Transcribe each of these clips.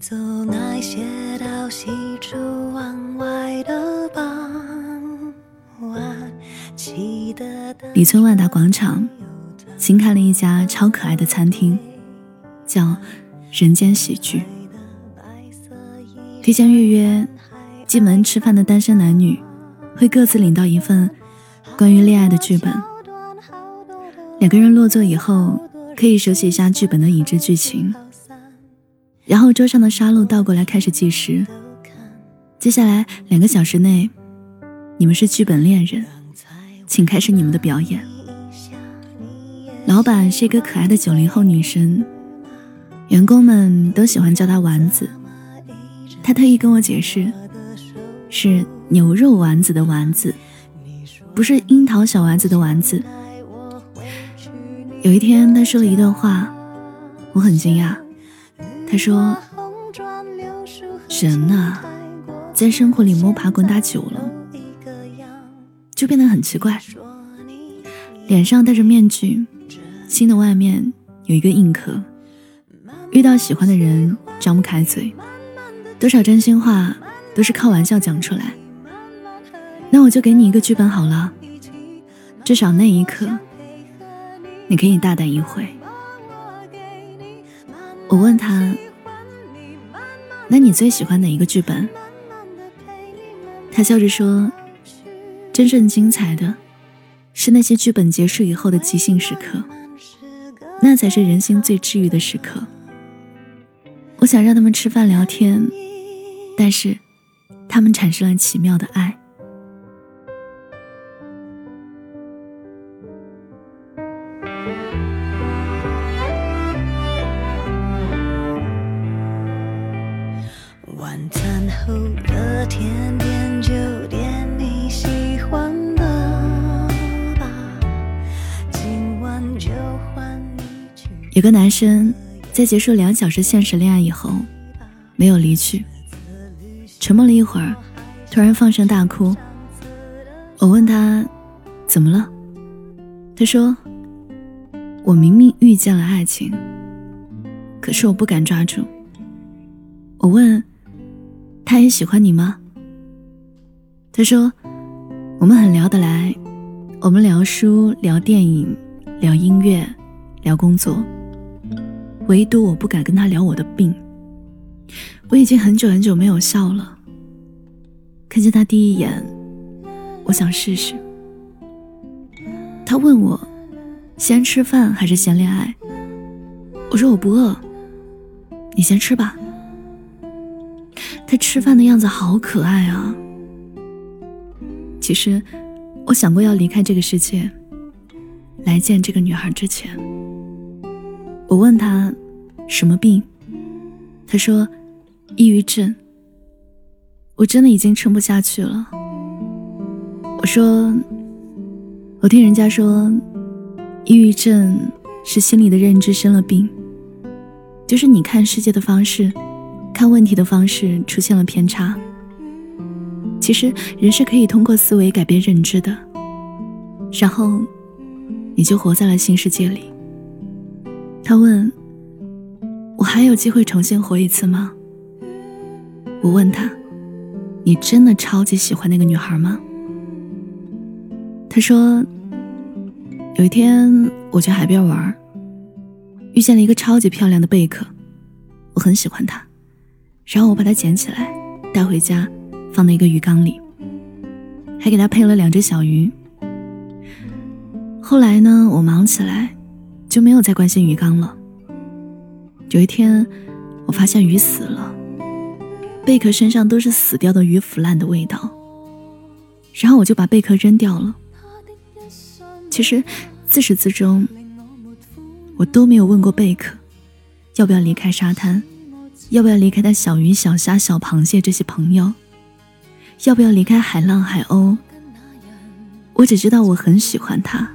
走那些到喜出望外的傍晚，记得李村万达广场新开了一家超可爱的餐厅，叫“人间喜剧”。提前预约进门吃饭的单身男女，会各自领到一份关于恋爱的剧本。两个人落座以后，可以手写一下剧本的已知剧情。然后桌上的沙漏倒过来开始计时，接下来两个小时内，你们是剧本恋人，请开始你们的表演。老板是一个可爱的九零后女生，员工们都喜欢叫她丸子。她特意跟我解释，是牛肉丸子的丸子，不是樱桃小丸子的丸子。有一天，她说了一段话，我很惊讶。他说：“人呐，在生活里摸爬滚打久了，就变得很奇怪。脸上戴着面具，心的外面有一个硬壳。遇到喜欢的人，张不开嘴，多少真心话都是靠玩笑讲出来。那我就给你一个剧本好了，至少那一刻，你可以大胆一回。”我问他：“那你最喜欢哪一个剧本？”他笑着说：“真正精彩的，是那些剧本结束以后的即兴时刻，那才是人心最治愈的时刻。”我想让他们吃饭聊天，但是他们产生了奇妙的爱。有个男生在结束两小时现实恋爱以后，没有离去，沉默了一会儿，突然放声大哭。我问他怎么了，他说：“我明明遇见了爱情，可是我不敢抓住。”我问：“他也喜欢你吗？”他说：“我们很聊得来，我们聊书、聊电影、聊音乐、聊工作。”唯独我不敢跟他聊我的病。我已经很久很久没有笑了。看见他第一眼，我想试试。他问我，先吃饭还是先恋爱？我说我不饿，你先吃吧。他吃饭的样子好可爱啊。其实，我想过要离开这个世界，来见这个女孩之前。我问他什么病，他说抑郁症。我真的已经撑不下去了。我说，我听人家说，抑郁症是心理的认知生了病，就是你看世界的方式、看问题的方式出现了偏差。其实人是可以通过思维改变认知的，然后你就活在了新世界里。他问：“我还有机会重新活一次吗？”我问他：“你真的超级喜欢那个女孩吗？”他说：“有一天我去海边玩，遇见了一个超级漂亮的贝壳，我很喜欢它，然后我把它捡起来带回家，放在一个鱼缸里，还给它配了两只小鱼。后来呢，我忙起来。”就没有再关心鱼缸了。有一天，我发现鱼死了，贝壳身上都是死掉的鱼腐烂的味道。然后我就把贝壳扔掉了。其实自始至终，我都没有问过贝壳，要不要离开沙滩，要不要离开他小鱼、小虾、小螃蟹这些朋友，要不要离开海浪、海鸥。我只知道我很喜欢他。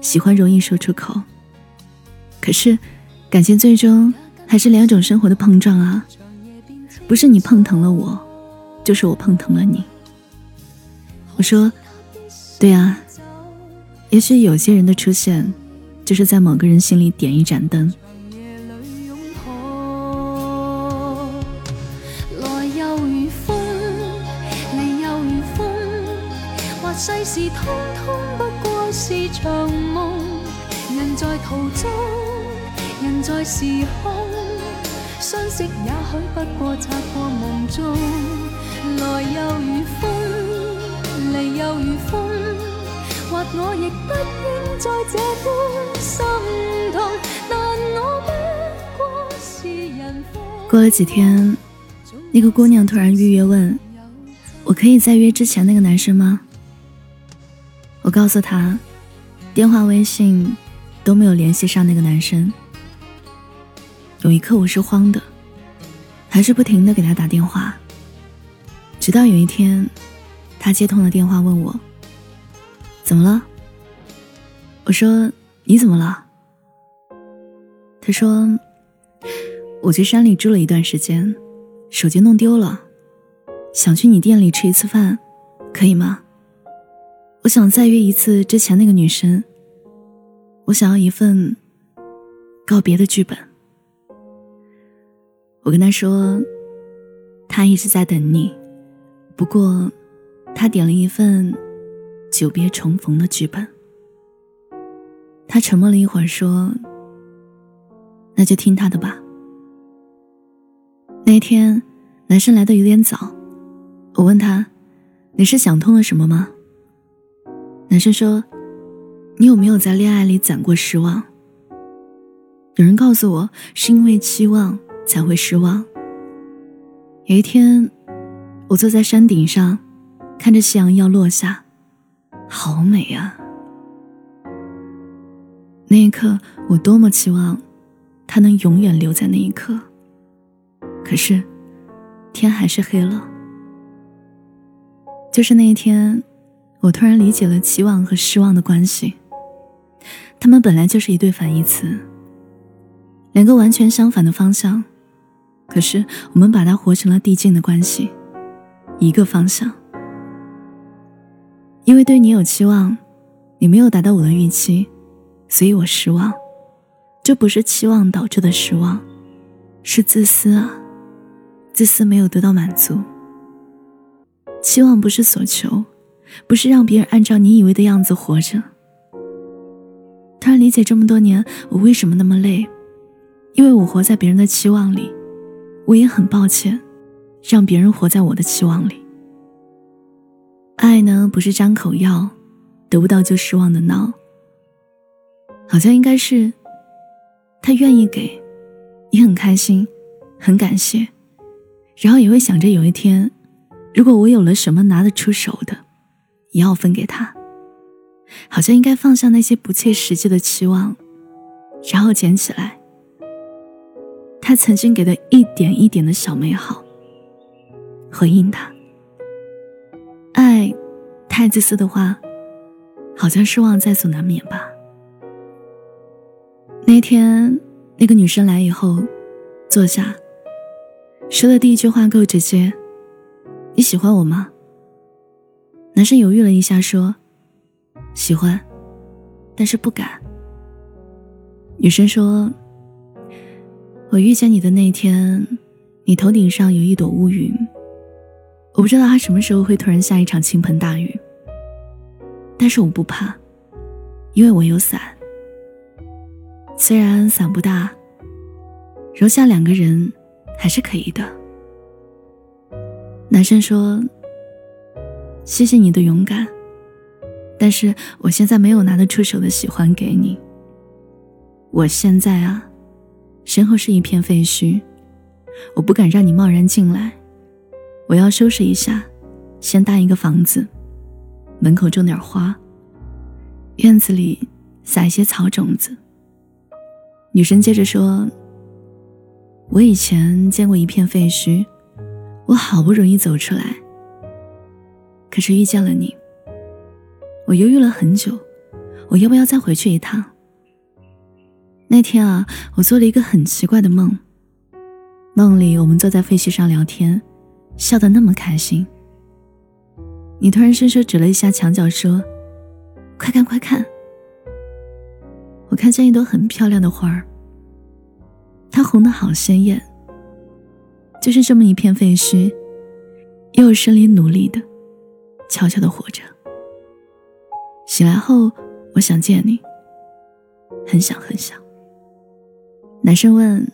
喜欢容易说出口，可是感情最终还是两种生活的碰撞啊。不是你碰疼了我，就是我碰疼了你。我说，对啊，也许有些人的出现，就是在某个人心里点一盏灯。来又如风，来又如风，或世事通通不过是场梦。人在途中。在时空，相识也许不过擦过梦中。来又如风，离又如风，或我亦不应在这般心痛。但我不过是人非。过了几天，那个姑娘突然预约问。我可以再约之前那个男生吗？我告诉他，电话、微信都没有联系上那个男生。有一刻我是慌的，还是不停的给他打电话。直到有一天，他接通了电话，问我怎么了。我说你怎么了？他说我去山里住了一段时间，手机弄丢了。想去你店里吃一次饭，可以吗？我想再约一次之前那个女生。我想要一份告别的剧本。我跟他说，他一直在等你，不过他点了一份久别重逢的剧本。他沉默了一会儿，说：“那就听他的吧。”那天，男生来的有点早。我问他：“你是想通了什么吗？”男生说：“你有没有在恋爱里攒过失望？有人告诉我，是因为期望才会失望。有一天，我坐在山顶上，看着夕阳要落下，好美啊！那一刻，我多么期望他能永远留在那一刻。可是，天还是黑了。”就是那一天，我突然理解了期望和失望的关系。他们本来就是一对反义词，两个完全相反的方向。可是我们把它活成了递进的关系，一个方向。因为对你有期望，你没有达到我的预期，所以我失望。这不是期望导致的失望，是自私啊！自私没有得到满足。期望不是所求，不是让别人按照你以为的样子活着。突然理解这么多年我为什么那么累，因为我活在别人的期望里，我也很抱歉，让别人活在我的期望里。爱呢，不是张口要，得不到就失望的闹。好像应该是，他愿意给，你很开心，很感谢，然后也会想着有一天。如果我有了什么拿得出手的，也要分给他。好像应该放下那些不切实际的期望，然后捡起来他曾经给的一点一点的小美好，回应他。爱太自私的话，好像失望在所难免吧。那天那个女生来以后，坐下，说的第一句话够直接。你喜欢我吗？男生犹豫了一下，说：“喜欢，但是不敢。”女生说：“我遇见你的那天，你头顶上有一朵乌云。我不知道它什么时候会突然下一场倾盆大雨，但是我不怕，因为我有伞。虽然伞不大，容下两个人还是可以的。”男生说：“谢谢你的勇敢，但是我现在没有拿得出手的喜欢给你。我现在啊，身后是一片废墟，我不敢让你贸然进来。我要收拾一下，先搭一个房子，门口种点花，院子里撒一些草种子。”女生接着说：“我以前见过一片废墟。”我好不容易走出来，可是遇见了你。我犹豫了很久，我要不要再回去一趟？那天啊，我做了一个很奇怪的梦。梦里我们坐在废墟上聊天，笑得那么开心。你突然伸手指了一下墙角，说：“快看，快看！”我看见一朵很漂亮的花儿，它红的好鲜艳。就是这么一片废墟，也有生灵努力的，悄悄的活着。醒来后，我想见你，很想很想。男生问：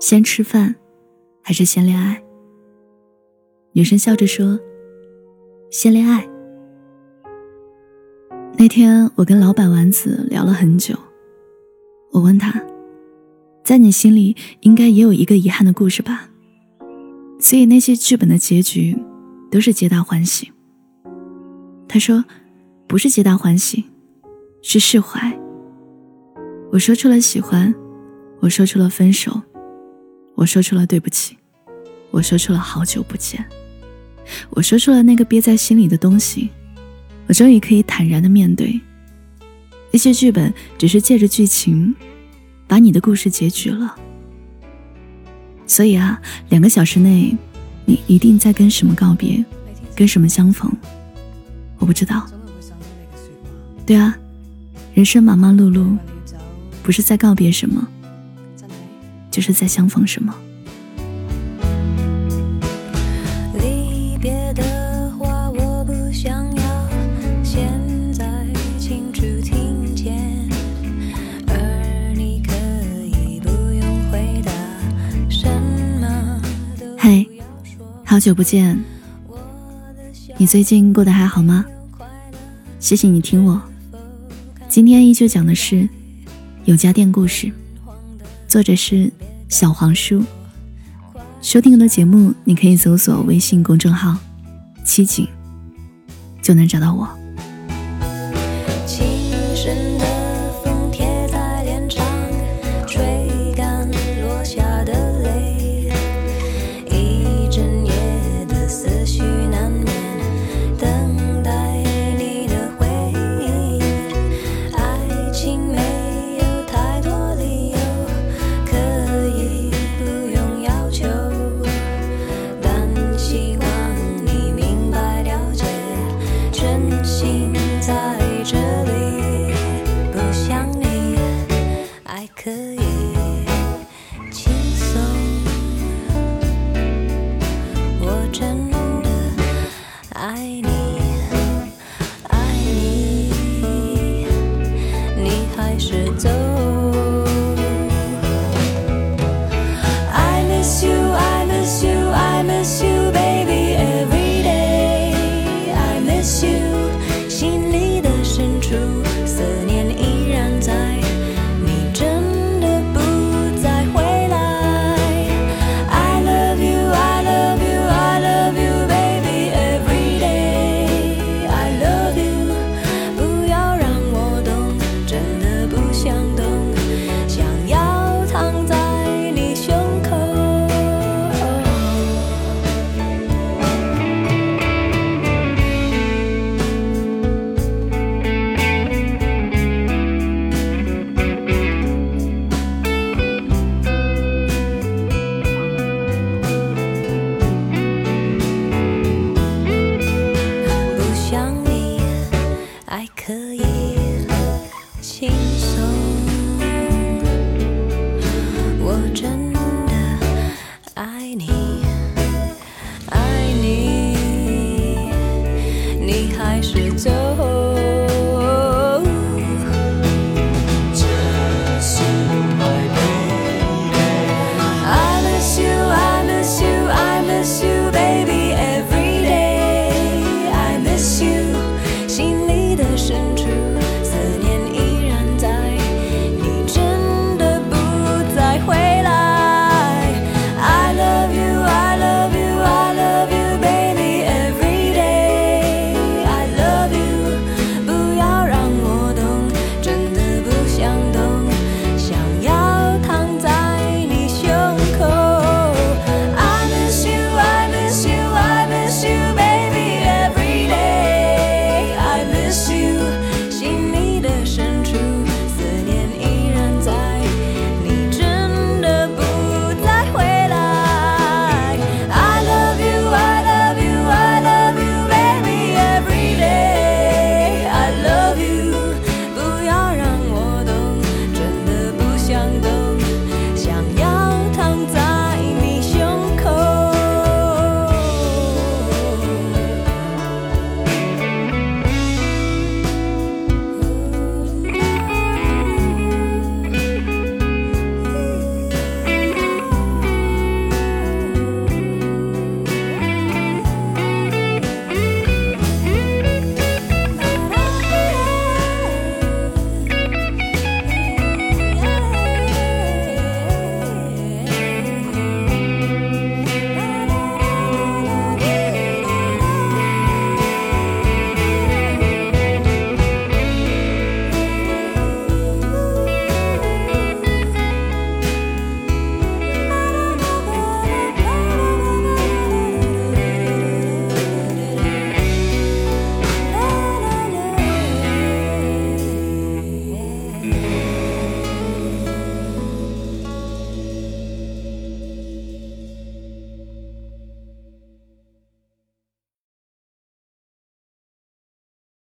先吃饭，还是先恋爱？女生笑着说：先恋爱。那天我跟老板丸子聊了很久，我问他，在你心里应该也有一个遗憾的故事吧？所以那些剧本的结局都是皆大欢喜。他说。不是皆大欢喜，是释怀。我说出了喜欢，我说出了分手，我说出了对不起，我说出了好久不见，我说出了那个憋在心里的东西。我终于可以坦然的面对。那些剧本只是借着剧情，把你的故事结局了。所以啊，两个小时内，你一定在跟什么告别，跟什么相逢？我不知道。对啊，人生忙忙碌碌，不是在告别什么，就是在相逢什么。离别的话我不想要现在清楚听见，而你可以不用回答什么。嗨，好久不见，你最近过得还好吗？谢谢你听我。今天依旧讲的是有家店故事，作者是小黄书。收听我的节目，你可以搜索微信公众号“七景”，就能找到我。爱你。